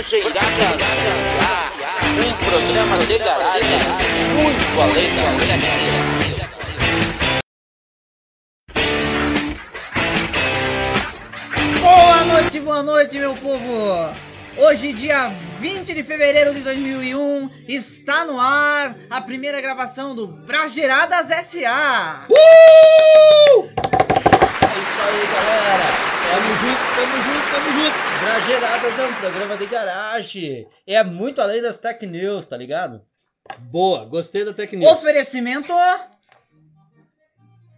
Brajeirada um programa de garagem muito além da técnica. Boa noite, boa noite, meu povo! Hoje, dia 20 de fevereiro de 2001, está no ar a primeira gravação do Brageradas S.A. É isso aí, galera. Tamo junto, tamo junto, tamo junto. Brageradas é um programa de garagem. É muito além das tech news, tá ligado? Boa, gostei da técnica. Oferecimento.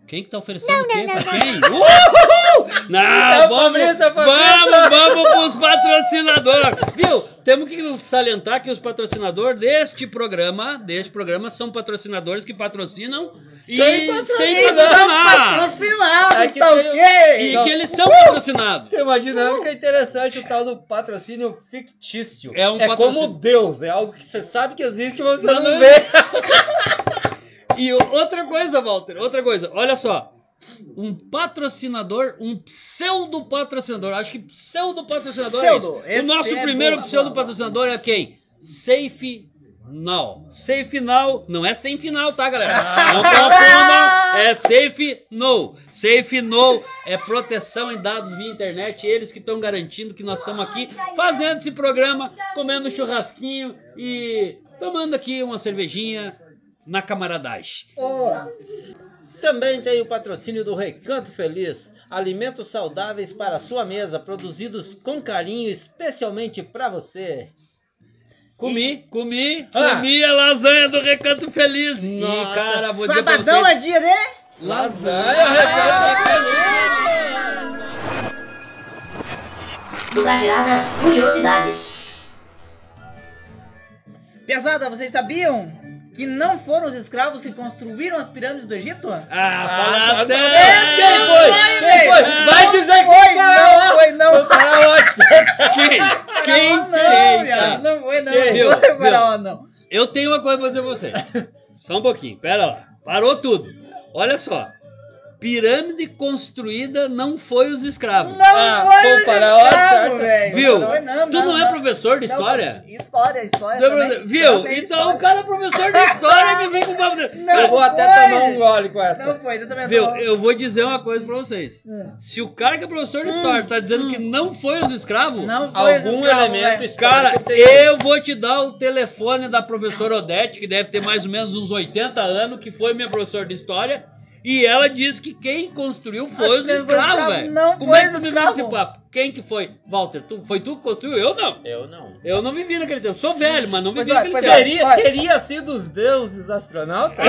Quem que tá oferecendo o quê? Pra quem? Uhul! Não, É o vamos, vamos, vamos pros patrocinadores. Viu? Temos que salientar que os patrocinadores deste programa, deste programa, são patrocinadores que patrocinam e Sem patrocinar. sem patrocinar. Patrocinados, É tá tem- ok? E Não. que eles são patrocinados. Tem uma dinâmica interessante, o tal do patrocínio fictício. É um é patrocínio- como Deus, é algo que você sabe que existe, mas você Não, não, não vê. E outra coisa, Walter, outra coisa, olha só. Um patrocinador, um pseudo patrocinador, acho que pseudo patrocinador Pseudo, é isso. esse O nosso é primeiro boa, pseudo patrocinador é quem? Safe Now. Safe Now não é sem final, tá, galera? Não confundam, é Safe No. Safe No é proteção em dados via internet. Eles que estão garantindo que nós estamos aqui fazendo esse programa, comendo churrasquinho e tomando aqui uma cervejinha na camaradagem. Também tem o patrocínio do Recanto Feliz, alimentos saudáveis para a sua mesa, produzidos com carinho especialmente para você. Comi, comi, Ah. comi a lasanha do Recanto Feliz. Nossa, e, cara, vou dizer Sabadão é vocês... dia de. Lasanha, Recanto Feliz! Curiosidades. Pesada, vocês sabiam que não foram os escravos que construíram as pirâmides do Egito? Ah, Ah, fala sério! Quem foi? Quem foi? velho. Vai dizer que foi, não foi, não. Foi Quem? Quem não, viado, não foi, não. Não foi faraó, não. Eu tenho uma coisa pra dizer pra vocês. Só um pouquinho, pera lá. Parou tudo. Olha só. Pirâmide construída não foi os escravos. Não Ah, foi os escravos, certo? velho. Viu? Não não, tu não, é professor de Não, história? História, história. É também, Viu? também Então história. o cara é professor de história que vem com papo. de- Não Eu vou até foi. tomar um gole com essa. Não foi, exatamente. Viu? não. Eu vou dizer uma coisa pra vocês. Hum. Se o cara que é professor de história tá dizendo que não foi os escravos, Não foi os Algum escravos, elemento Cara, tem. eu vou te dar o telefone da professora Odete, que deve ter mais ou menos uns 80 anos, que foi minha professora de história. E ela disse que quem construiu foi os escravos, escravo, velho. não Como foi é que tu me escravos. esse papo? Quem que foi? Walter, tu, foi tu que construiu? Eu não. Eu não. Eu não vivi naquele tempo. Sou velho, mas não vivi naquele pois tempo. olha. Teria, olha. teria sido os deuses astronautas?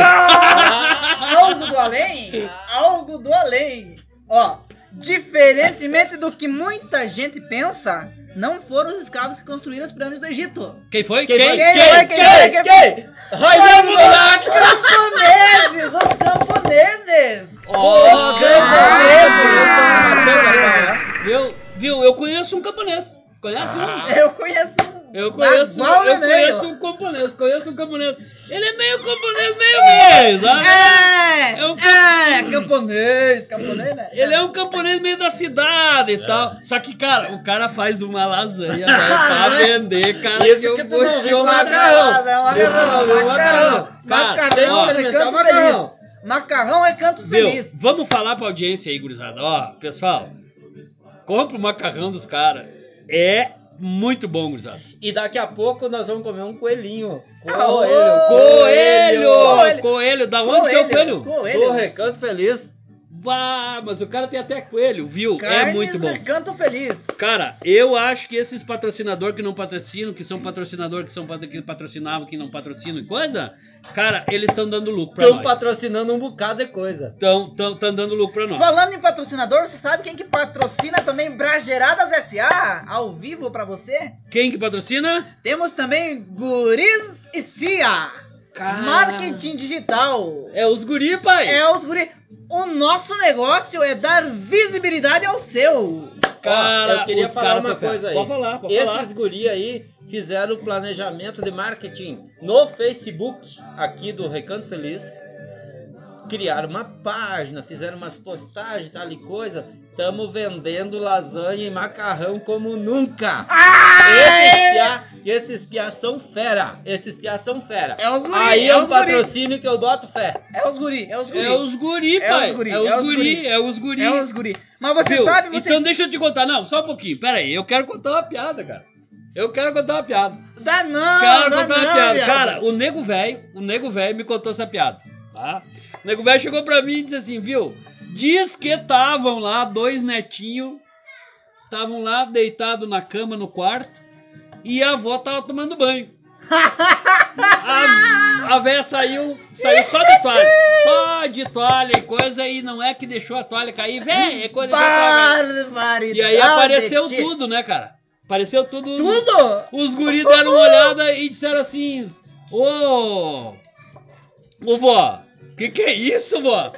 Algo do além? Algo do além. Ó, diferentemente do que muita gente pensa, não foram os escravos que construíram as pirâmides do Egito. Quem foi? Quem Quem? foi? Quem Quem? foi? Quem foi? Quem Quem? Quem? Raimundo Donato! Camponeses! Os camponeses! Os camponeses! Viu? Viu? Eu conheço um camponês. Conhece Ah. um? Eu conheço um. Eu conheço, eu e meio. conheço um camponês, conheço um camponês. Ele é meio camponês, meio meio, sabe? É! É um É! Camponês! Camponês, né? Ele é um camponês meio da cidade e tal. Só que, cara, o cara faz uma lasanha velho, pra vender, cara. Isso eu que tu não viu o falar. macarrão. É um Isso que tu não viu o macarrão. Macarrão é experimentar o macarrão. Macarrão é canto Viu? feliz. Vamos falar pra audiência aí, gurizada. Ó, pessoal, compra o macarrão dos caras. É muito bom, gurizada. E daqui a pouco nós vamos comer um coelhinho. Ah, Coelho! Coelho. Coelho! Da onde que é o coelho? Do Coelho. Recanto Feliz. Bah, mas o cara tem até coelho, viu? é Carnes muito bom. Canto feliz. Cara, eu acho que esses patrocinadores que não patrocinam, que são patrocinadores que são que patrocinavam, que não patrocinam e coisa, cara, eles estão dando lucro pra Estão nós. patrocinando um bocado de coisa. Estão tão, tão dando lucro pra nós. Falando em patrocinador, você sabe quem que patrocina também Brageradas SA ao vivo pra você? Quem que patrocina? Temos também Guris e CIA. Cara. Marketing digital. É os guri, pai. É os guri. O nosso negócio é dar visibilidade ao seu. Cara, Ó, eu queria falar uma coisa aí. Pode falar, pode Esses falar. guri aí fizeram o planejamento de marketing no Facebook aqui do Recanto Feliz. Criaram uma página, fizeram umas postagens, tal e coisa. Tamo vendendo lasanha e macarrão como nunca. Esses piá, esses piá são fera. Esses piá são fera. É os guri, Aí é é um patrocínio que eu boto fé. É os guri, é os guri. É os guri, É pai. os guri, é os é os guri, guri. é os guri. É os guri. Mas você Viu? sabe, você... Então deixa eu te contar. Não, só um pouquinho. Pera aí, eu quero contar uma piada, cara. Eu quero contar uma piada. Dá não, Quero dá contar uma não, piada. viado. Cara, o nego velho, o nego velho me contou essa piada, tá? O nego velho chegou pra mim e disse assim, viu? Diz que estavam lá dois netinhos, estavam lá deitados na cama no quarto e a avó tava tomando banho. A, a véia saiu, saiu só de toalha, só de toalha e coisa e não é que deixou a toalha cair, véi, é coisa Barbaridade. E aí apareceu tudo, né, cara? Apareceu tudo. Tudo? Os guris deram uma olhada e disseram assim: Ô. Ô vó, que que é isso, vó?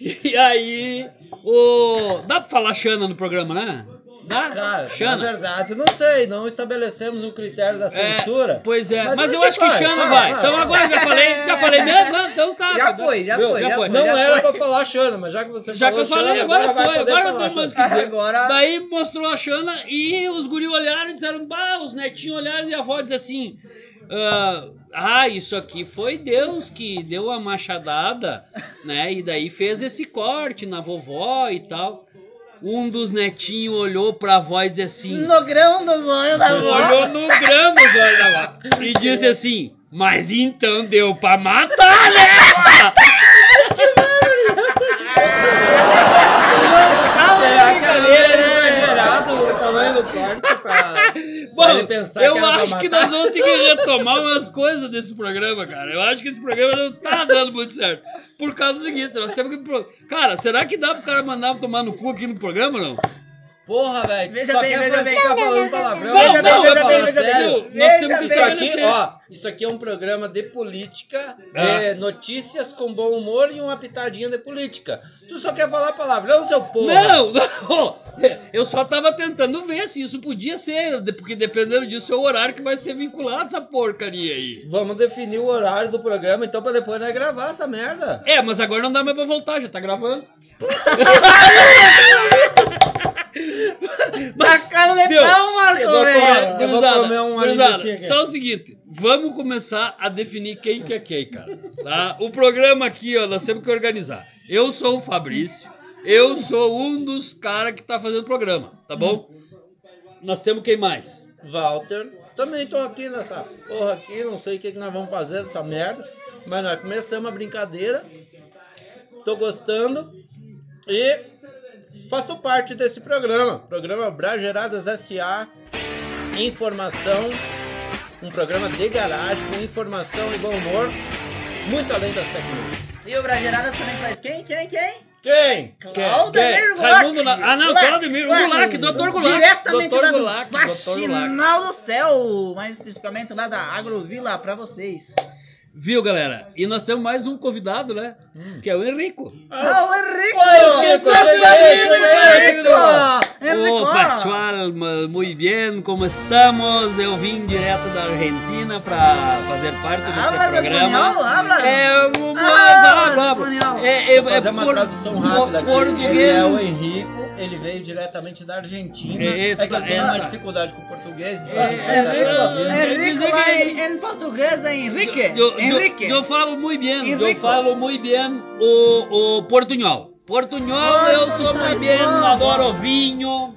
E aí, o. Dá pra falar Xana no programa, né? Dá? Cara, na Xana. verdade, não sei, não estabelecemos o critério da É, censura. pois é, mas, Mas eu acho que vai, Xana vai, vai. vai, Então agora já falei, já falei mesmo? Não, então tá. Já tá. foi, já Viu? foi, Já já foi. foi. Não já era foi. pra falar Xana, mas já que você Já que falou eu falei, Xana, agora, vai foi, poder agora não tem mais o que dizer. Agora- Daí mostrou a Xana e os guri olharam e disseram, bah, os netinhos olharam e a avó diz assim, ah, ah, isso aqui foi Deus que deu a machadada, né, e daí fez esse corte na vovó e tal. Um dos netinhos olhou pra avó e disse assim, No grão dos olhos da avó. olhou no grão dos olhos da avó e disse assim, mas então deu pra matar, né? Não tá uma Será que brincadeira, era né? exagerado o tamanho do corte pra, pra Bom, ele pensar eu que pra acho que nós vamos ter que retomar umas coisas desse programa, cara. Eu acho que esse programa não tá dando muito certo. Por causa do seguinte, nós temos que. Cara, será que dá pro cara mandar tomar no cu aqui no programa ou não? Porra, velho. Veja só bem, quer veja bem. ficar falando palavrão. Não, quer veja bem, veja bem. Nós temos que Isso aqui, ó, isso aqui é um programa de política, Ah. de notícias com bom humor e uma pitadinha de política. Tu só quer falar palavrão, seu porra? Não, não! Eu só tava tentando ver se isso podia ser, porque dependendo disso é o horário que vai ser vinculado essa porcaria aí. Vamos definir o horário do programa, então, pra depois nós gravar essa merda. É, mas agora não dá mais pra voltar, já tá gravando. Tá caletão, Marco, eu vou velho. Gurizada, um gurizada, só o seguinte, vamos começar a definir quem que é quem, cara. Tá? O programa aqui, ó, nós temos que organizar. Eu sou o Fabrício, eu sou um dos caras que tá fazendo o programa, tá bom? Nós temos quem mais? Walter, também tô aqui nessa porra aqui, não sei o que, que nós vamos fazer dessa merda, mas nós começamos a brincadeira, tô gostando e faço parte desse programa, programa Brageradas SA, informação, um programa de garagem com informação e bom humor, muito além das tecnologias. E o Brageradas também faz quem? Quem? Quem? Quem? Claudemir? Gulac. Raimundo Na- Ah, não. Claudemir Gulac, Dr. Gulac. Diretamente Dr. lá do Gulac, Dr. Faxinal do Céu, mais especificamente lá da Agrovila pra vocês. Viu, galera? E nós temos mais um convidado, né? Que é o Henrico. Ah, o Henrico! Oi, Henrico, Henrico! Henrico! Oh, pessoal, muito bem, como estamos? Eu vim direto da Argentina para fazer parte desse Hablas programa. espanhol? Hablas? É, um- Ah, hablo, hablo. espanhol. É, é, Vou é fazer uma por- tradução por- rápida aqui. Português. Ele é o Henrico, ele veio diretamente da Argentina. É, esta- é que ele tem uma dificuldade com o português. então É, é, é, Henrico dizer lá que- em, em português é Henrique. Eu, eu- Henrique. eu falo muito bem, eu Henrico. falo muito bem o, o portunhol. Portunhol, eu sou muito bem, adoro vinho.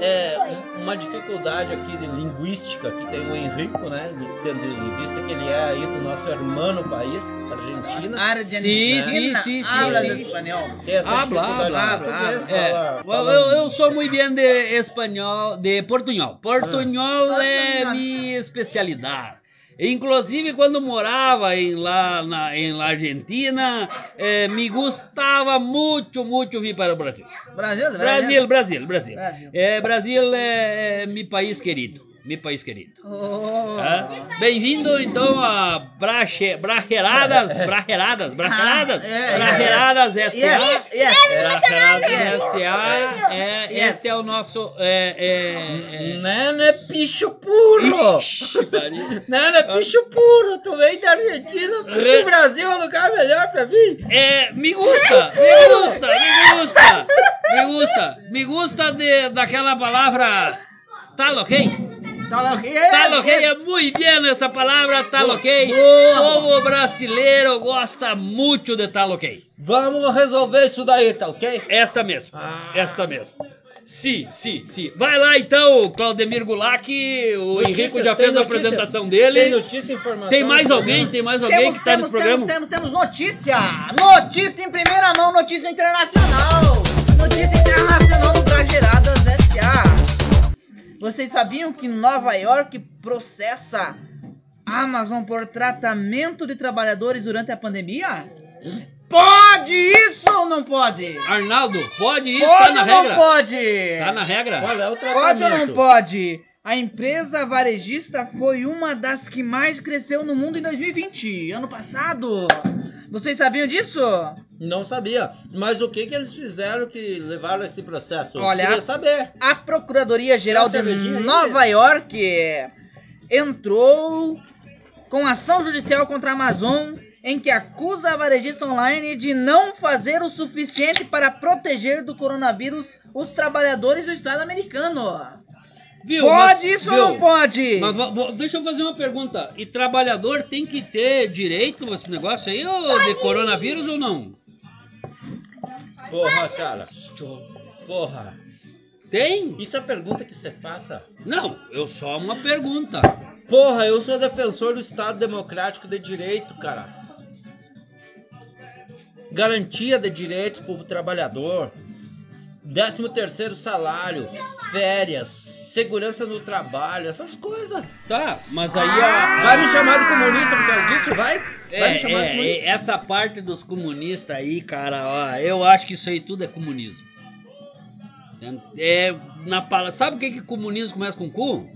É uma dificuldade aqui de linguística que tem o Henrico, né? Tendo em vista que ele é aí do nosso irmão país, Argentina. Argentina. Sim, sim, sim, sim, sim. espanhol. Tem essa Habla, habla, É, eu, fala- eu- eu sou muito bem de espanhol, de portunhol. Portunhol Ah. é minha especialidade. Inclusive quando morava em lá na em la Argentina, eh, me gostava muito, muito vir para o Brasil. Brasil, Brasil, Brasil, Brasil. Brasil. É, Brasil é, é meu país querido. Meu país querido. Oh. Hã? Bem-vindo então a Brache, Bracheradas, Bracheradas, Bracheradas, Ah, é, Bracheradas yes, S.A. yes, yes. Bracheradas. S.A. É, Yes. Esse é o nosso. É, é, é... Não, não é picho puro! Não é picho puro! Tu veio da Argentina, Re- o Brasil é um lugar melhor pra mim! É, me gusta, me gusta, me gusta, me gusta, me gusta de, daquela palavra? Tá ok? Tal ok, é muito bem essa palavra, tal ok. Boa. O brasileiro gosta muito de tal ok. Vamos resolver isso daí, tá ok? Esta mesmo, Ah. esta mesmo. Sim, sim, sim. Vai lá então, Claudemir Goulart, o Henrico já fez a notícia? apresentação dele. Tem notícia informação. Tem mais alguém? Tem mais alguém Temos, que tá temos, nesse programa? temos, temos, temos notícia! Notícia em primeira mão, notícia internacional! Notícia internacional do Brageradas S.A. Vocês sabiam que Nova York processa Amazon por tratamento de trabalhadores durante a pandemia? Pode isso ou não pode? Arnaldo, pode isso? pode tá na ou não regra? pode? Tá na regra? Qual é o Pode ou não tratamento? pode? A empresa varejista foi uma das que mais cresceu no mundo em 2020, ano passado. Vocês sabiam disso? Não sabia. Mas o que que eles fizeram que levaram esse processo? Olha, Queria saber. A Procuradoria Geral Tem de cervejinha aí? Nova York entrou com ação judicial contra a Amazon em que acusa a varejista online de não fazer o suficiente para proteger do coronavírus os trabalhadores do Estado americano. Viu? pode mas- isso viu? ou não pode? Mas deixa eu fazer uma pergunta. E trabalhador tem que ter direito a esse negócio aí, ou de coronavírus ou não? Porra, cara. Porra. Tem? Isso é pergunta que você faça? Não, eu só uma pergunta. Porra, eu sou defensor do Estado Democrático de Direito, cara. Garantia de direitos pro trabalhador. 13 terceiro salário, férias, segurança no trabalho, essas coisas. Tá, mas aí a. Vai me chamar de comunista por causa disso? Vai? Vai É, me chamar de é, comunista? é, essa parte dos comunistas aí, cara, ó, eu acho que isso aí tudo é comunismo. É, na palavra, sabe o que que comunismo começa com cu?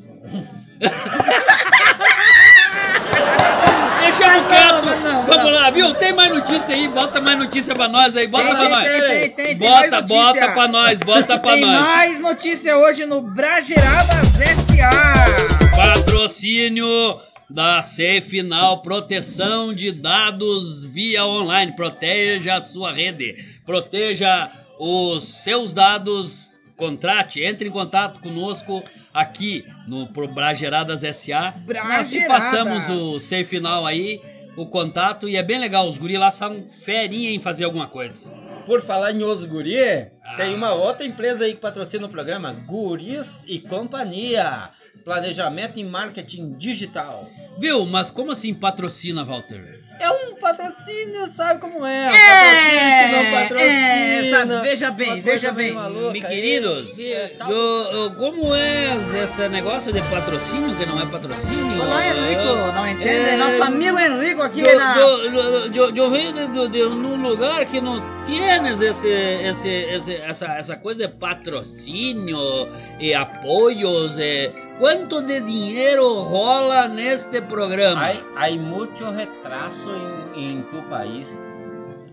Deixa eu Não, quieto. mas não, Vamos não. lá, viu? Tem mais notícia aí, bota mais notícia pra nós aí, bota Tem, pra tem, nós. tem, tem, tem, bota, bota pra nós, bota pra Tem nós. mais notícia hoje no Brageradas S.A. Patrocínio da Safe Now, proteção de dados via online. Proteja a sua rede, proteja os seus dados. Contrate, entre em contato conosco aqui no pro Brageradas SA. Nós te Brageradas. passamos o Safe Now aí, o contato, e é bem legal. Os guris lá são ferinha em fazer alguma coisa. Por falar em os guri, Ah. tem uma outra empresa aí que patrocina o programa, Guris e Companhia. Planejamento e marketing digital. Viu? Mas como assim patrocina, Walter? É um patrocínio, sabe como é? Um É, patrocínio que não patrocina. é, sabe, veja bem, veja bem. Me aí. queridos, É, tal- eu- eu- como é esse negócio de patrocínio que não é patrocínio? Olá, Henrico, não entende? É, Nosso amigo Henrico aqui Eu, na... eu, eu, eu, eu venho de, de, de um lugar que não tienes esse, esse, esse, essa, essa coisa de patrocínio e apoios. E quanto de dinheiro rola neste programa? Hay, hay mucho retraso en, en tu país.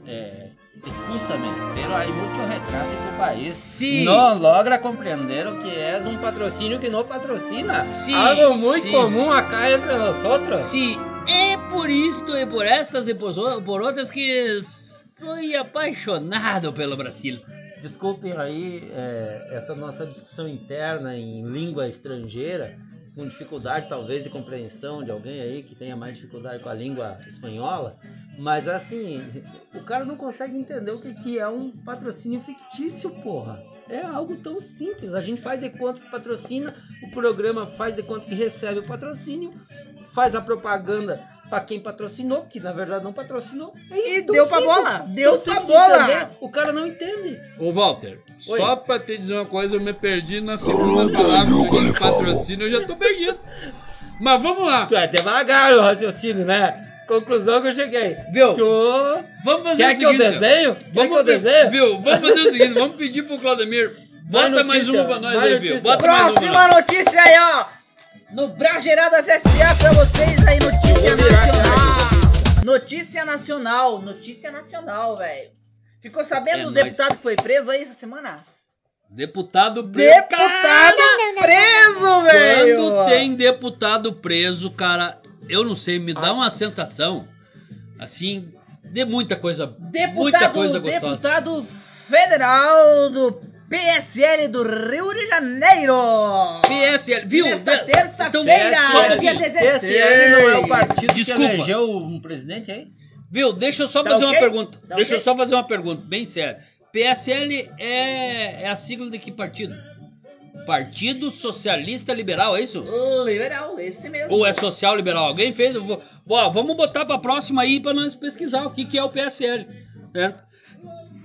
Eh, escúchame, pero hay mucho retraso en tu país. Sí. No logra comprender que es un patrocinio que no patrocina. Sí, Algo muy sí. común acá entre nosotros. Se é por isto e por estas e por, por outras que sou apaixonado pelo Brasil. Desculpem aí eh, essa nossa discussão interna em língua estrangeira, com dificuldade talvez de compreensão de alguém aí que tenha mais dificuldade com a língua espanhola, mas assim, o cara não consegue entender o que, que é um patrocínio fictício, porra. É algo tão simples, a gente faz de conta que patrocina, o programa faz de conta que recebe o patrocínio, faz a propaganda para quem patrocinou, que na verdade não patrocinou. É E deu pra simples, bola, tão deu pra bola. entender, O cara não entende. Ô Walter, Oi. só pra te dizer uma coisa, eu me perdi na segunda palavra que diz patrocínio, eu já tô perdido. Mas vamos lá. Tu é devagar o raciocínio, né? Conclusão que eu cheguei. Viu? Tu Vamos fazer quer o que eu seguinte. desenho? Quer que Vamos eu pe- desenho? Viu? Vamos fazer o seguinte, vamos pedir pro Claudemir. Mais Bota mais notícia, uma pra nós mais aí, viu? Bota mais uma. Próxima notícia aí, ó. no Brageradas SA pra vocês aí, notícia Eu nacional. Notícia nacional, notícia nacional, velho. Ficou sabendo É do nóis. deputado que foi preso aí essa semana? Deputado preso. Deputado preso, velho! Quando tem deputado preso, cara, eu não sei, me dá uma sensação assim de muita coisa, muita Deputado, coisa gostosa. deputado federal do PSL do Rio de Janeiro. PSL, viu? Nesta Então, terça-feira, PSL, dia 16. PSL não é o partido Desculpa. que elegeu um presidente aí? Viu? Deixa eu só Tá fazer ok? uma pergunta. Tá Deixa eu ok? só fazer uma pergunta, bem séria. PSL é, é a sigla de que partido? Partido Socialista Liberal, é isso? Liberal, esse mesmo. Ou é social liberal? Alguém fez? Eu vou- Ó, vamos botar pra próxima aí pra nós pesquisar o que, que é o PSL. Certo?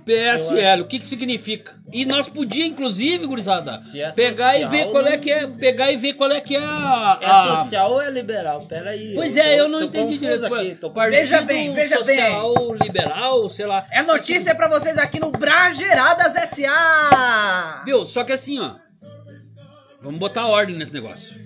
PSL, o que, que significa? E nós podíamos, inclusive, gurizada, é pegar e social, ver qual é não- que é. Pegar e ver qual é que é a. É a- social ou é liberal? Pera aí. Pois é, eu não tô entendi direito. Aqui, tô Partido Veja bem, veja bem. social liberal, sei lá. É notícia pra vocês aqui no Brageradas SA. Viu? Só que assim, ó. Vamos botar ordem nesse negócio.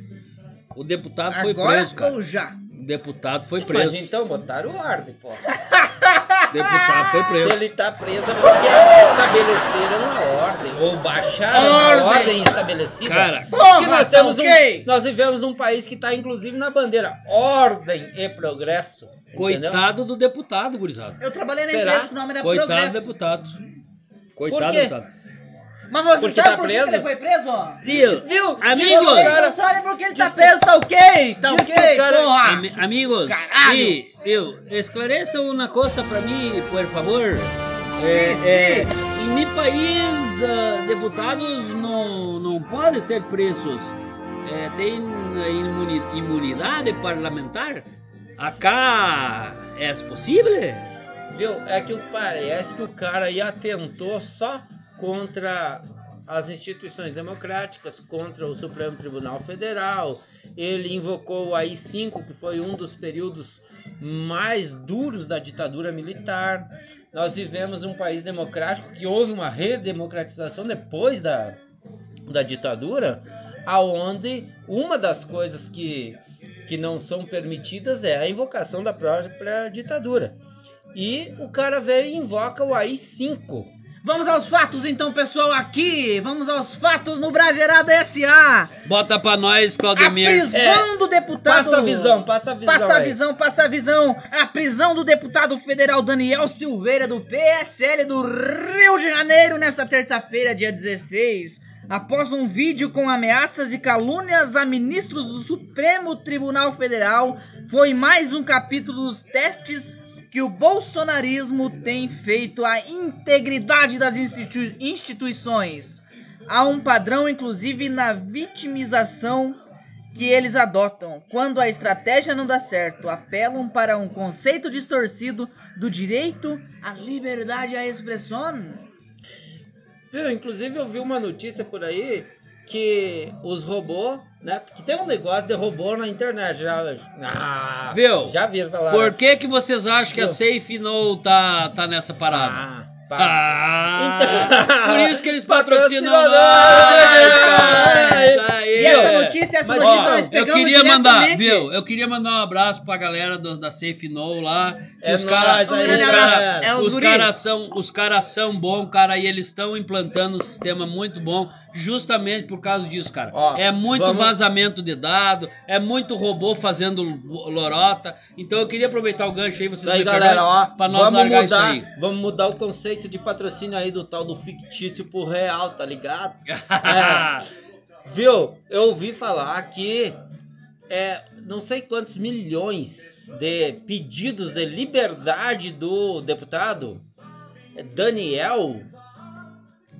O deputado foi Agora preso, cara. ou já? O deputado foi preso. Mas então botaram ordem, pô. O deputado foi Se preso. ele tá preso é porque estabeleceram a ordem. Ou baixaram Ordem. a ordem estabelecida. Cara, Porra, nós tá temos ok. um, nós vivemos num país que está inclusive na bandeira ordem e progresso. entendeu? coitado do deputado, gurizada. Eu trabalhei na Será? empresa que o nome era Coitado do Progresso. deputado. Coitado do deputado. Mas você Porque sabe tá por que preso? ele foi preso? Viu? Viu? Amigos! Vocês Cara, não sabem por que ele tá preso, tá ok? Tá ok, o cara- porra? Ami- amigos, Caralho! viu? Esclareça uma coisa pra mim, por favor. Sim, sim. em meu país, ah, deputados não, não podem ser presos. É, tem imuni- imunidade parlamentar? Acá é possível? Viu? É que parece que o cara aí atentou só contra as instituições democráticas, contra o Supremo Tribunal Federal. Ele invocou o AI-5, que foi um dos períodos mais duros da ditadura militar. Nós vivemos um país democrático que houve uma redemocratização depois da, da ditadura, aonde uma das coisas que, que não são permitidas é a invocação da própria ditadura. E o cara veio e invoca o AI-5. Vamos aos fatos então, pessoal, aqui. Vamos aos fatos no Bragerada SA. Bota pra nós, A Claudemir. prisão do deputado. Passa a visão, passa a visão. Passa a aí. visão, passa a visão. A prisão do deputado federal Daniel Silveira, do PSL do Rio de Janeiro, nesta terça-feira, dia 16. Após um vídeo com ameaças e calúnias a ministros do Supremo Tribunal Federal, foi mais um capítulo dos testes que o bolsonarismo tem feito à integridade das institui- instituições. Há um padrão, inclusive, na vitimização que eles adotam. Quando a estratégia não dá certo, apelam para um conceito distorcido do direito à liberdade à expressão. Viu? Inclusive eu vi uma notícia por aí que os robôs, né? Porque tem um negócio de robô na internet. Já, ah, Viu? Já viram falar. Por né? que, que vocês acham que a Viu? Safe No tá, tá nessa parada? Ah, pá. Ah, Então- por isso que eles patrocinam nós, cara. E essa notícia, essa Mas, notícia ó, nós Eu pegamos queria mandar, viu? Eu queria mandar um abraço pra galera do- da Safe No lá. É os caras cara, É os os guri. cara são, os cara são bons, cara, e eles estão implantando um sistema muito bom, justamente por causa disso, cara. Ó, é muito vamos- vazamento de dado, é muito robô fazendo lorota. Então eu queria aproveitar o gancho aí, vocês aí, me galera, ó, pra nós vamos largar mudar, isso aí. vamos mudar o conceito de patrocínio aí do tal do fictício pro real, tá ligado? É. Viu? Eu ouvi falar que é não sei quantos milhões de pedidos de liberdade do deputado Daniel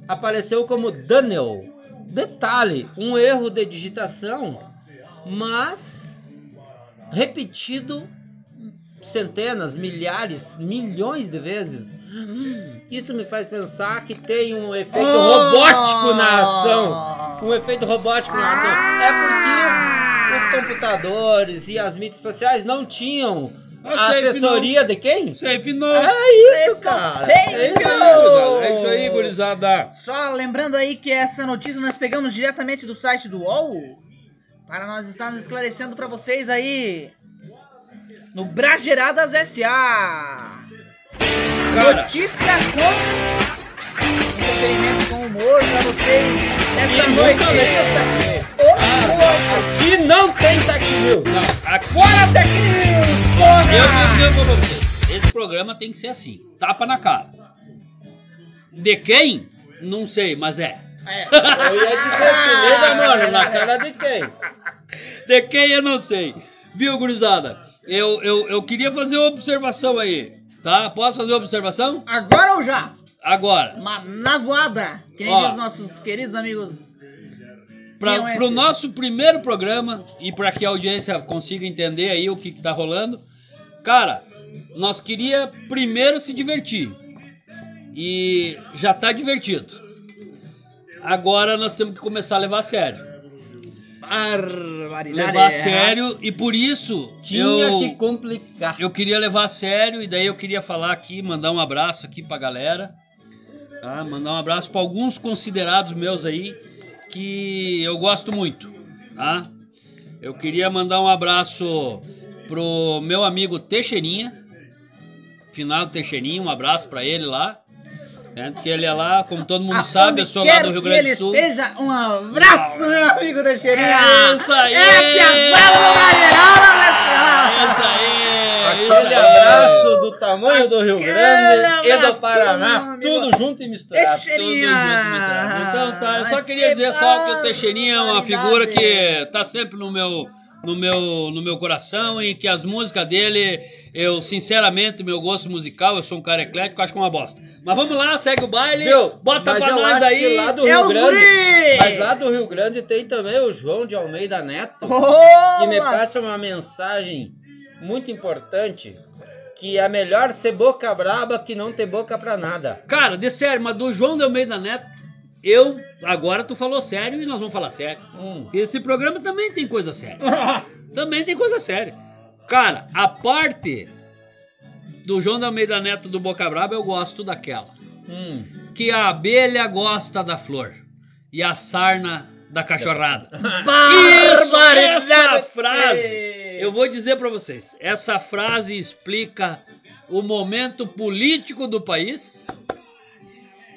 apareceu como Daniel. Detalhe, um erro de digitação, mas repetido centenas, milhares, milhões de vezes. Isso me faz pensar que tem um efeito Oh! robótico na ação. Um efeito robótico na ação. É porque os computadores e as mídias sociais não tinham a que assessoria de quem? Safe No. É isso, cara. Sei, É isso isso aí, gurizada. É isso aí, gurizada. Só lembrando aí que essa notícia nós pegamos diretamente do site do UOL. para nós estarmos esclarecendo para vocês aí no Brageradas SA. Cara. Notícia com entretenimento com humor para vocês nessa E noite. nunca. Aqui não tem Tech News. Não, aqui, Fora Tech News, porra! eu vou dizer pra vocês, esse programa tem que ser assim, tapa na cara. De quem? Não sei, mas é. Eu ia dizer assim, liga, mano, na cara de quem? De quem eu não sei. Viu, gurizada? Eu, eu, eu queria fazer uma observação aí, tá? Posso fazer uma observação? Agora ou já? Agora. Uma na voada, que nem Ó. diz os nossos queridos amigos. Pra, Quem é pro esse? nosso primeiro programa e para que a audiência consiga entender aí o que, que tá rolando, cara, nós queria primeiro se divertir e já tá divertido. Agora nós temos que começar a levar a sério, Barbaridade. levar a é. sério e por isso Tinha eu que complicar. eu queria levar a sério e daí eu queria falar aqui, mandar um abraço aqui pra galera. Tá? Mandar um abraço pra alguns considerados meus aí que eu gosto muito, tá? Eu queria mandar um abraço pro meu amigo Teixeirinha, finado Teixeirinha, um abraço pra ele lá. né? Porque ele é lá, como todo mundo sabe, eu sou lá do Rio Grande que do Sul. ele esteja, um abraço, meu amigo da Cheirinha. É isso aí! É piazada do Brasileirão? É isso aí! Aquele abraço do tamanho do Rio Grande e do Paraná, meu tudo junto e misturado. Teixeirinha. Tudo junto, misturado. Então tá, eu só queria que dizer só que o Teixeirinha é uma figura que tá sempre no meu no meu no meu coração e que as músicas dele, eu sinceramente, meu gosto musical, eu sou um cara eclético, acho que é uma bosta. Mas vamos lá, segue o baile, Viu? bota pra nós aí. lá do É Rio Grande. guri! Mas lá do Rio Grande tem também o João de Almeida Neto, Olá. que me passa uma mensagem muito importante. Que é melhor ser boca braba que não ter boca pra nada. Cara, de sério, mas do João de Almeida Neto, eu agora tu falou sério e nós vamos falar sério. Hum. Esse programa também tem coisa séria. também tem coisa séria. Cara, a parte do João de Almeida Neto do Boca Braba, eu gosto daquela. Hum. Que a abelha gosta da flor e a sarna da cachorrada. Isso, essa frase, eu vou dizer pra vocês, essa frase explica o momento político do país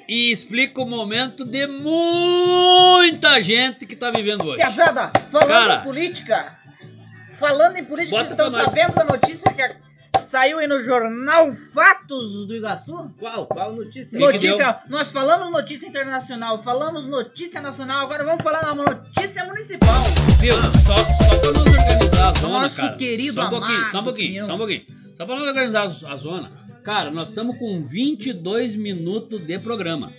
e explica o momento de muita gente que tá vivendo hoje. Piazada, falando Cara. em política, falando em política, vocês estão sabendo da notícia que saiu aí no jornal Fatos do Iguaçu? Qual? Qual notícia? que Notícia, nós falamos notícia internacional, falamos notícia nacional, agora vamos falar uma notícia municipal. Viu? Só, só pra nós organizar a zona, Nosso cara. querido só um pouquinho, amado só um pouquinho, Pinhão. só um pouquinho. Só pra nós organizar a zona. Cara, nós estamos com 22 minutos de programa.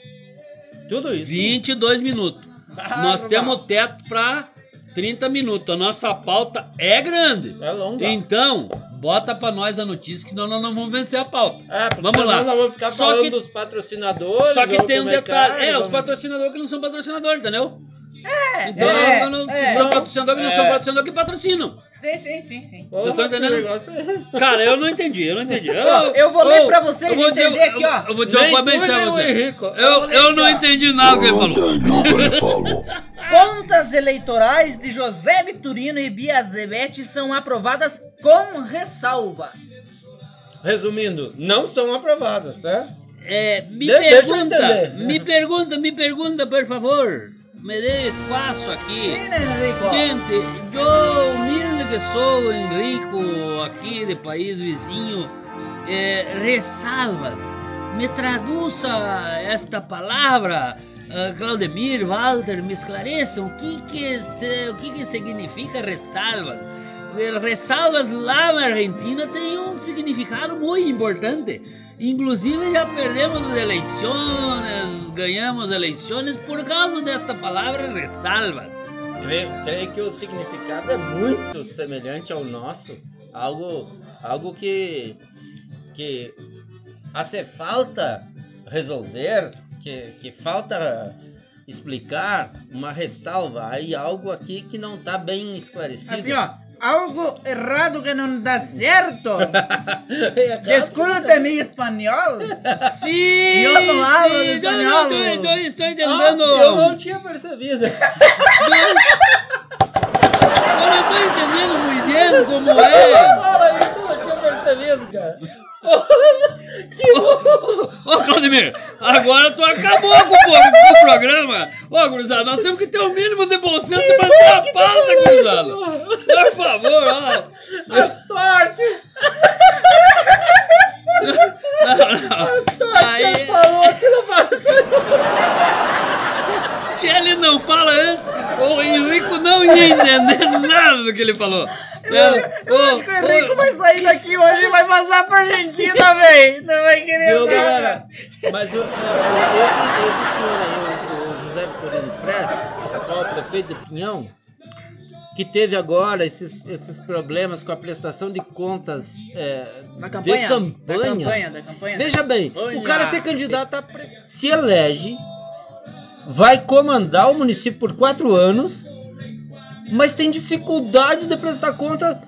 Tudo isso. 22 minutos. Ah, nós temos teto pra 30 minutos. A nossa pauta é grande. É longa. Então, bota pra nós a notícia, que senão nós não vamos vencer a pauta. É, Vamos lá. nós vamos ficar Só falando que- dos patrocinadores. Só que tem um é detalhe. é, É, os vamos- patrocinadores que não são patrocinadores, entendeu? É, Então, é, não, não, é. são patrocinadores que não são É. patrocinadores que patrocinam. Sim, sim, sim, sim. Vocês estão entendendo? negócio é- Cara, eu não entendi, eu não entendi. Eu, eu vou ler pra vocês eu vou dizer- entender aqui, eu- ó. Eu vou dizer uma coisa bem você. Henrico. Eu Eu, não entendi nada que ele falou. entendi o que ele falou. Contas eleitorais de José Vitorino e Bia Zebete são aprovadas com ressalvas. Resumindo, não são aprovadas, tá? É, me deixa pergunta, entender. me pergunta, me pergunta, por favor. Me dê espaço aqui. Enrico? Gente, eu, humilde que sou, Henrico, aqui de país vizinho, eh, ressalvas. Me traduza esta palavra, ah, Claudemir, Walter, me esclareçam o que que, se- o que que significa ressalvas. Eh, Ressalvas lá na Argentina tem um significado muito importante. Inclusive já perdemos as eleições, ganhamos eleições por causa desta palavra ressalvas. Creio, creio que o significado é muito semelhante ao nosso. Algo, algo que, que hace falta resolver, que, que falta explicar, uma ressalva. Aí algo aqui que não está bem esclarecido. Assim, ó. Algo errado que não dá certo. É Desculpe mi espanhol. Sim! Eu não hablo sim, espanhol. não, eu estou, estou Ah, tentando. eu não tinha percebido. tô entendendo muito bem como é. Fala isso, eu não tinha percebido, cara. Ô, Claudemir, agora tu acabou com o, programa. Ô, gurizada, nós temos que ter o mínimo de bom senso pra ter a pauta, gurizada. Por favor, ó. A sorte! Não, não. A sorte Aí- que falou faz Se ele não fala antes, o Henrico não ia entender nada do que ele falou. Eu, eu acho que o Henrico vai sair daqui hoje e vai passar pra Argentina, velho. Não vai querer Viu, nada. galera? Mas o, o- esse, esse senhor aí, o, o José Vitorino Prestes, atual prefeito de Pinhão, que teve agora esses, esses problemas com a prestação de contas é, Da campanha? de campanha. Da campanha, da campanha. Veja bem, o cara ser candidato a pre- se elege, vai comandar o município por quatro anos, mas tem dificuldades de prestar conta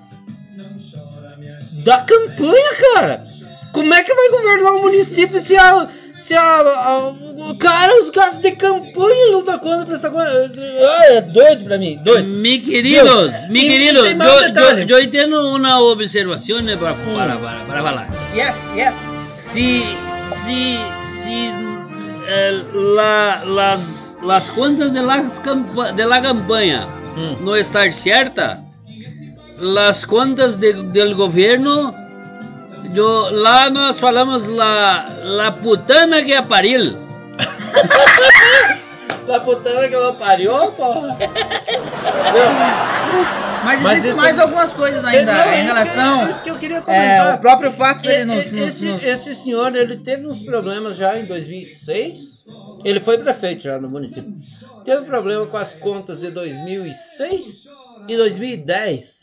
da campanha, cara. Como é que vai governar o município se a. Se a, a- o cara, os gastos de campanha não dá conta de prestar conta? Ah, é doido pra mim, doido. Mi queridos, Dios, mi queridos, más yo, detalles. yo, yo tengo una observación para, para, para, para hablar. Yes, yes. Si, si, si eh, la, las, las cuentas de, las campa- de la campaña Hum. no están ciertas, las cuentas de- del lá nós falamos la, la putana que aparil. Da putana que ela pariu, porra. Mas, Mas existem mais algumas coisas ainda Não, em relação. que- Isso que eu queria É, comentar. o próprio fato ele nos- esse, nos- esse senhor, ele teve uns problemas já em 2006. Ele foi prefeito já no município. Teve problema com as contas de 2006 e 2010.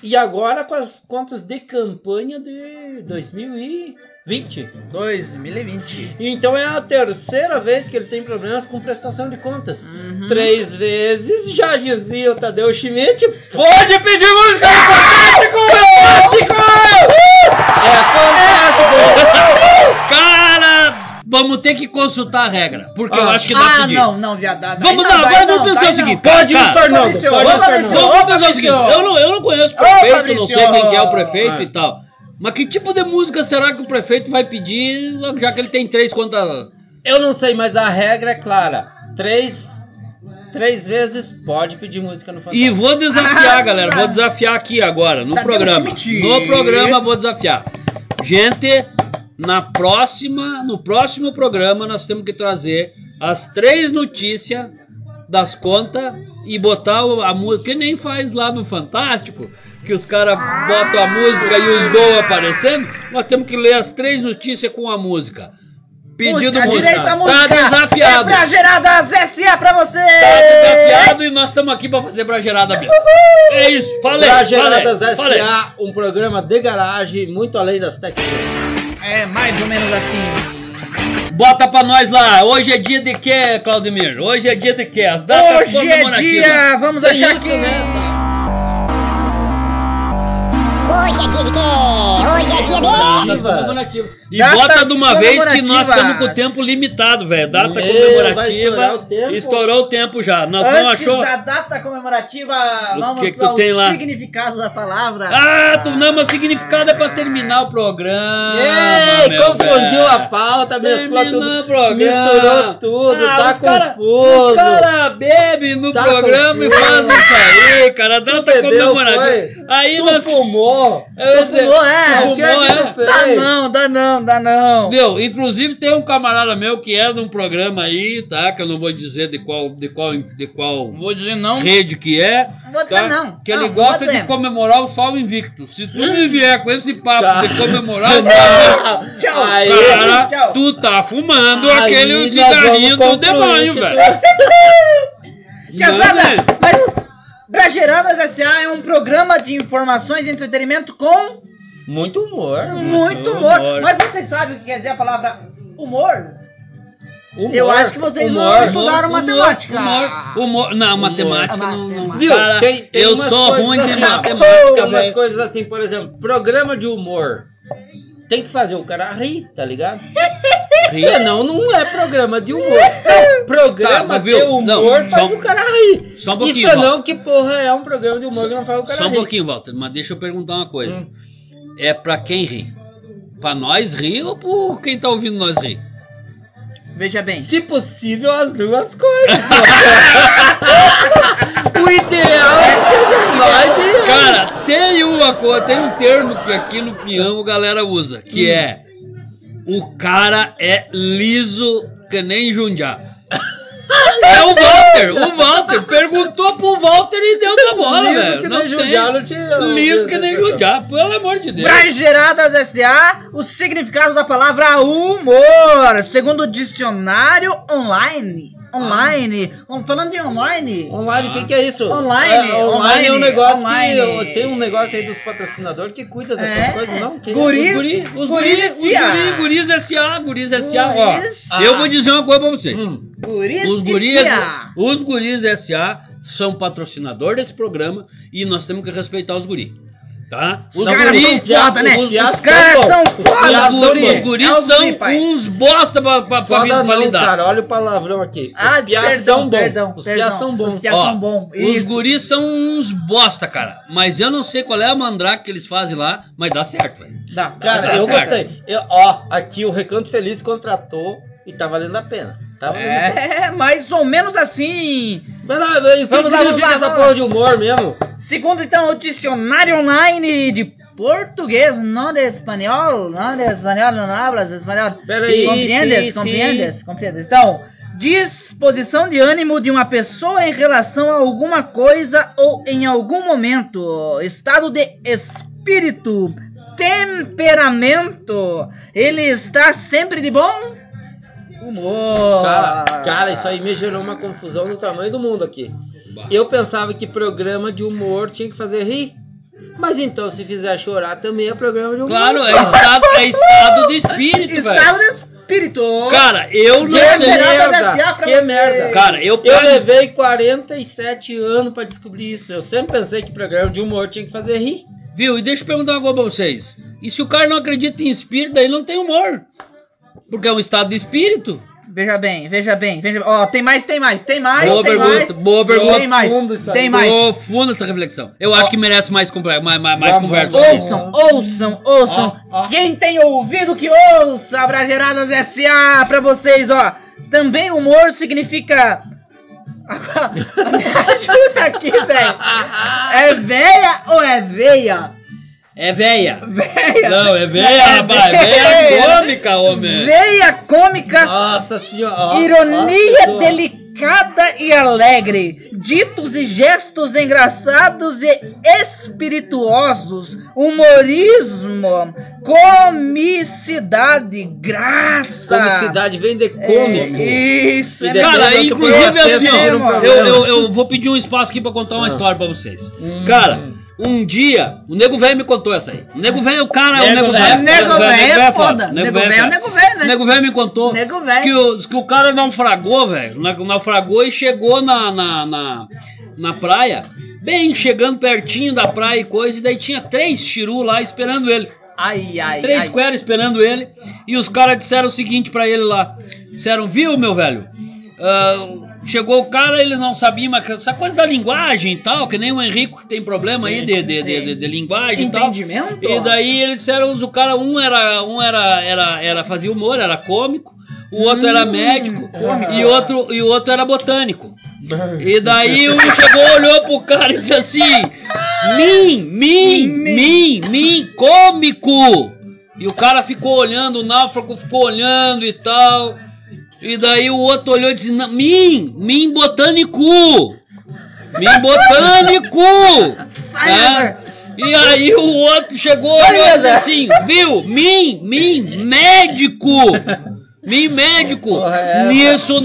E agora com as contas de campanha de 2020. 2020. Então é a terceira vez que ele tem problemas com prestação de contas. Uhum. Três vezes, já dizia o Tadeu Schmidt, pode pedir música no Fantástico! É fantástico! Cara, vamos ter que consultar a regra, porque eu Ah. acho que dá pra Ah, pedir. não, não, viado. daí Vamos não, dar, daí agora não, vamos pensar o seguinte. não. Pode ir, Fernando, Vamos, pensar o seguinte, eu não, eu não conheço prefeito, Fabrício. não sei quem que é o prefeito Ah. e tal. Mas que tipo de música será que o prefeito vai pedir, já que ele tem três contas? Eu não sei, mas a regra é clara. Três, três vezes pode pedir música no E Fantástico. vou desafiar, Ah, galera, vou desafiar aqui agora, no Tadeu programa. No programa vou desafiar. Gente, na próxima, no próximo programa nós temos que trazer as três notícias das contas e botar a música, que nem faz lá no Fantástico, que os caras botam a música e os gols aparecendo. Nós temos que ler as três notícias com a música. Pedido música, música. direito à música. Tá desafiado. É pra geradas SA pra você. Tá desafiado e nós estamos aqui pra fazer bragerada mesmo. É isso, falei. Pra Geradas falei, falei. S.A., um programa de garagem, muito além das técnicas. É mais ou menos assim. Bota pra nós lá. Hoje é dia de quê, Claudemir? Hoje é dia de quê? As datas Hoje é dia, vamos Tem deixar isso, aqui. né? Hoje é dia de quê? Hoje é dia de... Datas comemorativas. E Datas bota de uma vez que nós estamos com o tempo limitado, velho. Data Meu, vai comemorativa. estourar o tempo. Estourou o tempo já. Nós não Antes achou. da data comemorativa, O vamos que que tu ao tem lá? significado da palavra. Ah, tu não, mas o significado é pra terminar o programa. Ei, confundiu velho. a pauta, mesclou tudo, o programa. misturou tudo, Ah, tá os cara- confuso. Os caras bebem no Tá programa e confuso. fazem isso aí, cara. Data comemorativa. foi? Aí tu nós. fumou. Eu Tu dizer, fumou, é? que fumou, é que é? Dá não, dá não, dá não. Meu, inclusive tem um camarada meu que é de um programa aí, tá? Que eu não vou dizer de qual, de qual, de qual Vou dizer não. rede que é. Vou dizer tá? não. Que Não, ele gosta de comemorar o sol invicto. Se tu me vier com esse papo Tá. de comemorar o Tchau. Aí, Cara, Tchau. tu tá fumando Aí aquele cigarrinho do demônio, velho. Casada, né? mas os Brageradas S.A. é um programa de informações e entretenimento com Muito humor. muito humor. Mas vocês sabem o que quer dizer a palavra humor? humor. Eu acho que vocês não humor. estudaram matemática. Humor, humor, não, matemática Humor. não. não- Matemática. Viu? Cara, Tem- tem eu sou ruim de assim, matemática, Tem umas coisas assim, por exemplo, programa de humor. tem que fazer o cara rir, tá ligado? Rir. Senão não é programa de humor. Programa Tá, de humor Não, faz o cara rir. Só um pouquinho, Isso não, Walter. que porra é um programa de humor que não faz o cara Só um rir. pouquinho, Walter, mas deixa eu perguntar uma coisa. Hum. É pra quem rir? Pra nós rir ou por quem tá ouvindo nós rir? Veja bem. Se possível, as duas coisas. o ideal é que seja nós e Cara, tem uma coisa, tem um termo que aqui no Pinhão a galera usa, que é o cara é liso que nem Jundiá. É o Walter, o Walter perguntou pro Walter e deu na bola, Liso velho. que Não nem tem. Não tinha- Liso que nem Jundiá, pelo amor de Deus. Brageradas S.A., o significado da palavra humor, segundo o dicionário online. Online. On- Falando de online. Online, o que, que é isso? Online, É, online, é um online, negócio online. que. Tem um negócio aí dos patrocinadores que cuida dessas É. coisas, não? Quem Guris. Os guri, os Guris guri, os S.A.. guri, guris S.A., guris S.A., ó. Guris. Eu vou dizer uma coisa pra vocês. Hum. Guris Os guris, S.A.. os guris SA são patrocinador desse programa e nós temos que respeitar os guris. Tá? Os caras são foda, né? os- caras são são foda, Os piás os, guri. guris É são guri, uns bosta pra, pra, pra, não, lidar. cara, olha o palavrão aqui. Ah, os piás perdão, são bons. perdão, os perdão. piás são bons. Os piás Ó, são bons. Os guris são uns bosta, cara. Mas eu não sei qual é a mandrake que eles fazem lá, mas dá certo, velho. Dá. Cara, Tá eu certo. gostei. Eu- ó, aqui o Recanto Feliz contratou e tá valendo a pena. Tá valendo a pena. É, mais ou menos assim. Mas lá, velho, o que Vamos lá, vamos significa lá, essa vamos porra lá. de humor mesmo? Segundo então o dicionário online de português, não de espanhol, não de espanhol, não hablas espanhol. Peraí, compreendes? sim, compreendes? Compreendes? Então, disposição de ânimo de uma pessoa em relação a alguma coisa ou em algum momento, estado de espírito, temperamento. Ele está sempre de bom humor. Cara, cara, isso aí me gerou uma confusão do tamanho do mundo aqui. Eu pensava que programa de humor tinha que fazer rir. Mas então, se fizer chorar, também é programa de humor. Claro, é estado, é estado de espírito, Estado velho. de espírito. Cara, eu não Que sei. da merda! Que você. merda! Cara, eu, Eu levei 47 anos pra descobrir isso. Eu sempre pensei que programa de humor tinha que fazer rir. Viu? E deixa eu perguntar uma coisa pra vocês. E se o cara não acredita em espírito, daí não tem humor. Porque é um estado de espírito. Veja bem, veja bem, veja Ó, tem mais, tem mais, tem mais, Boa tem pergunta, mais. boa pergunta. Tem mais, Profundo isso aí. tem mais. Profunda essa reflexão. Eu acho que merece mais, mais, mais, mais conversa. Ouçam, ouçam, ouçam. Ó, ó. Quem tem ouvido que ouça, Brageradas S.A. pra vocês, ó. Também humor significa. Agora, me ajuda aqui, velho. É veia ou é veia? É véia. Veia. Não, é véia, rapaz. Véia cômica, homem. Veia cômica. Nossa senhora. Ironia ó, delicada e alegre, ditos e gestos engraçados e espirituosos, humorismo, comicidade, graça. Comicidade vem de cômico. É, isso, E é Cara, inclusive assim, ó, eu, eu, eu vou pedir um espaço aqui pra contar uma Ah. história pra vocês. Hum. Cara, um dia, o Nego Velho me contou essa aí. O Nego Velho, o cara é o Nego Velho. Nego velho é foda. Nego Velho é foda. nego velho, né? Nego Velho me contou Nego velho. que o, que o cara naufragou, velho. na- Naufragou e chegou na, na, na, na praia, bem chegando pertinho da praia e coisa, e daí tinha três chiru lá esperando ele. Ai, ai, Três ai. esperando ele. E os caras disseram o seguinte pra ele lá: Disseram, viu, meu velho? Ah, chegou o cara, eles não sabiam, mas essa coisa da linguagem e tal, que nem o Henrico que tem problema aí de, de, de, de- de linguagem e tal. Entendimento? E daí eles disseram, o cara, um era, um era, era, era fazia humor, era cômico, o outro era médico cômico. e outro e o outro era botânico. E daí um chegou, olhou pro cara e disse assim: Mim, mim, mim, mim, cômico. E o cara ficou olhando, o náufrago ficou olhando e tal. E daí o outro olhou e disse: "Não, Mim, mim botânico. Mim botânico. Tá? E aí o outro chegou e disse assim: Viu, mim, mim, médico. Mim, médico. Porra, é? Nisso o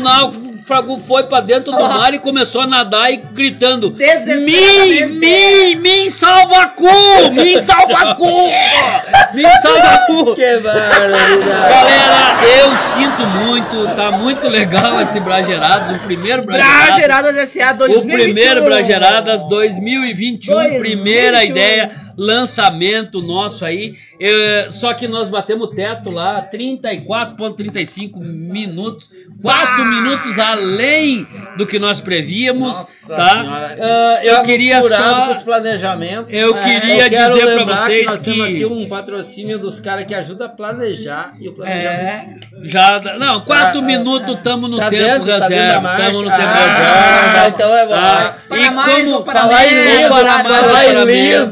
náufrago foi pra dentro do mar e começou a nadar e gritando: Mim, mim, mim, salva cu! Mim, salva cu! Mim, salva cu! Que. Galera, eu sinto muito, tá muito legal esse Brageradas, o primeiro Brageradas. Brageradas S.A. O 2021. primeiro Brageradas 2021, 2021. primeira ideia. Lançamento nosso aí. É, só que nós batemos o teto lá, 34,35 minutos. 4 minutos além do que nós prevíamos. Nossa tá? Ah, eu Tá queria só. com os planejamentos. Eu É, queria Eu quero dizer pra lembrar vocês que nós temos que. aqui um patrocínio dos caras que ajuda a planejar e o planejamento. É. Já, não, quatro Tá, minutos estamos no tá tempo dentro, tá reserva. marcha? Estamos no tempo Ah, reserva. então é bom. Tá? Para E mais como ou para em menos? liso, para para mais ou em para liso,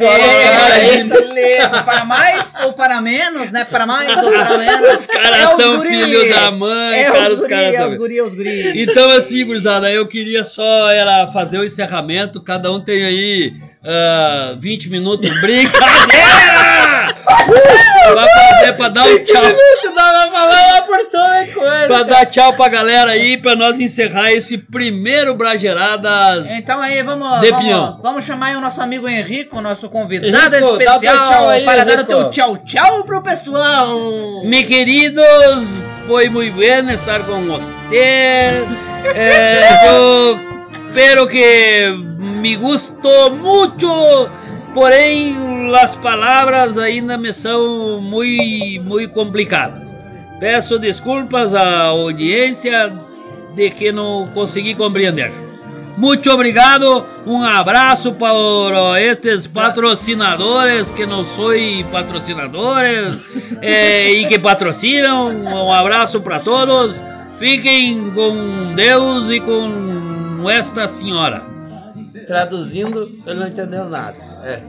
É, beleza. Para mais ou para menos, né? Para mais ou para menos. Os caras É os são guri. filho da mãe, é cara, os os guri, caras é são- os guri, é os guri. Então, assim, gurizada, eu queria só era fazer o encerramento. Cada um tem aí ah, 20 minutos. Brincadeira! Vai fazer pra dar um tchau. minutos dá pra falar uma porção de coisa. Pra dar tchau pra galera aí, pra nós encerrar esse primeiro Brageradas. Então aí, vamos, De vamos, vamos chamar aí o nosso amigo Henrico, nosso convidado Henrico, dá especial, tchau aí, para dar o Henrico. teu tchau tchau pro pessoal. Mi queridos, foi muito bem estar com você. Eh, yo espero que me gustou mucho, porém as palavras ainda me são muito, muito complicadas. Peço desculpas à audiência de que não consegui compreender. Muito obrigado, um abraço para estes patrocinadores que não sou patrocinadores eh, e que patrocinam. Um abraço para todos. Fiquem com Deus e com esta senhora. Traduzindo, ele não entendeu nada. É.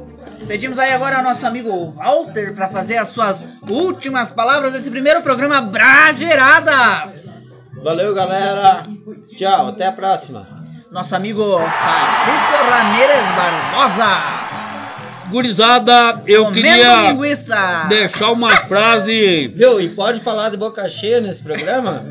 Pedimos aí agora ao nosso amigo Walter para fazer as suas últimas palavras desse primeiro programa Brageradas. Valeu, galera. Tchau, até a próxima. Nosso amigo Fabrício Ramírez Barbosa. Gurizada, eu Comendo queria linguiça. deixar uma frase. Viu? E pode falar de boca cheia nesse programa?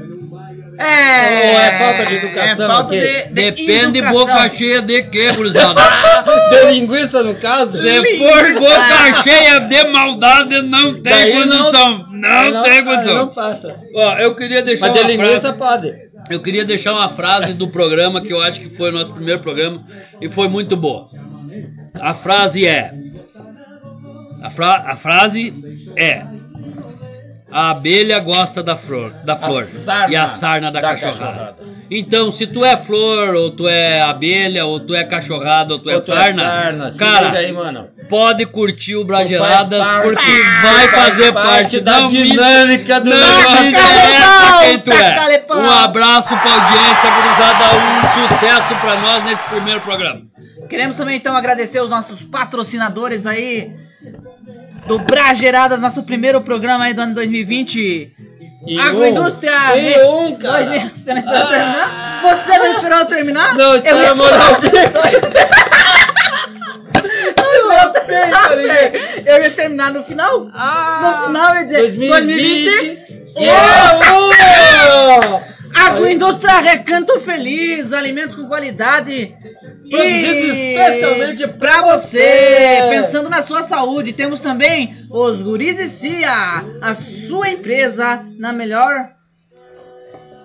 É, Ou é falta de educação É falta aqui? de, de Depende educação. boca cheia de quê, gurizada? de linguiça, no caso? Se for boca cheia de maldade, não tem Daí condição. Não, tem aí condição. Não passa. Ó, eu queria deixar Mas de uma linguiça frase. pode. Eu queria deixar uma frase do programa que eu acho que foi o nosso primeiro programa e foi muito boa. A frase é. A, fra- a frase é. A abelha gosta da flor, da flor sarna e a sarna da, da cachorrada. cachorrada. Então, se tu é flor, ou tu é abelha, ou tu é cachorrada, ou tu é Ou tu é sarna, sarna, se cara, liga aí, mano. pode curtir o Tu parte- porque tu vai faz fazer parte parte da Não me- dinâmica do não negócio. me interessa quem tu é. Um abraço pra audiência, gurizada. Um sucesso pra nós nesse primeiro programa. Queremos também então agradecer os nossos patrocinadores aí do Brageradas, nosso primeiro programa aí do ano 2020. E Agroindústria. E um, cara. Dois Você não esperou eu terminar? Você não esperou terminar? Não, moral. Esperou eu terminar, velho. Eu ia terminar no final. Ah, No final eu ia dizer 2020. 2020. Oh, oh. Agroindústria Recanto Feliz, alimentos com qualidade. Produzidos E especialmente pra você, você. pensando na sua saúde. Temos também os Guris e Cia, a sua empresa na melhor.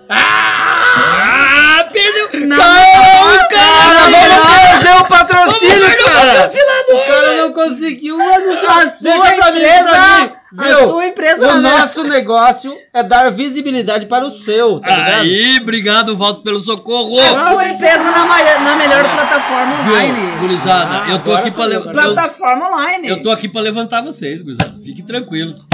Ah, perdeu! Na Cara, cara, vamos perder o patrocínio, cara. O cara não conseguiu anunciar. A sua empresa- mim. a Viu? sua empresa O nosso negócio é dar visibilidade para o seu, tá ligado? Aí, obrigado, Valdo, pelo socorro. A sua empresa na, na melhor plataforma online. gurizada, Ah, eu tô agora aqui eu, Plataforma online. eu tô aqui pra levantar vocês, gurizada. Fiquem tranquilos.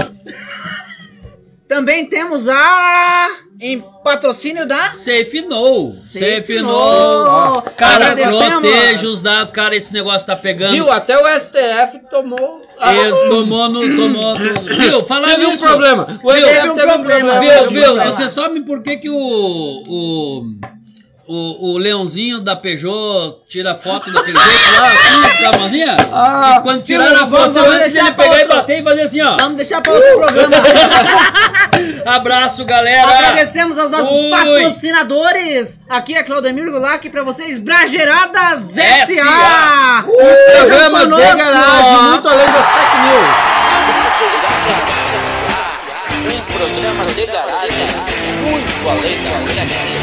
Também temos a. Em patrocínio da. Safe no. Safe Safe no. no. Ó, Cara, proteja os dados, cara. Esse negócio tá pegando. Viu? Até o STF tomou. Eles tomou no. Tomou no viu? Fala Teve um nisso. problema. O um teve um problema. problema. Viu, um viu? Você sabe por que, que o, o, o, o leãozinho da Peugeot tira foto daquele jeito lá, assim, com a mãozinha? Ah, e quando tiraram a foto, vamos antes ele pegar e outro. bater e fazer assim, ó. Vamos deixar para outro programa. Abraço, galera. Agradecemos aos nossos Fui. patrocinadores. Aqui é Claudemir Gulac para vocês, Brageradas S.A. S.A. Programa de conosco. garagem, muito além das tech news. Um programa de garagem muito além da tecnologia.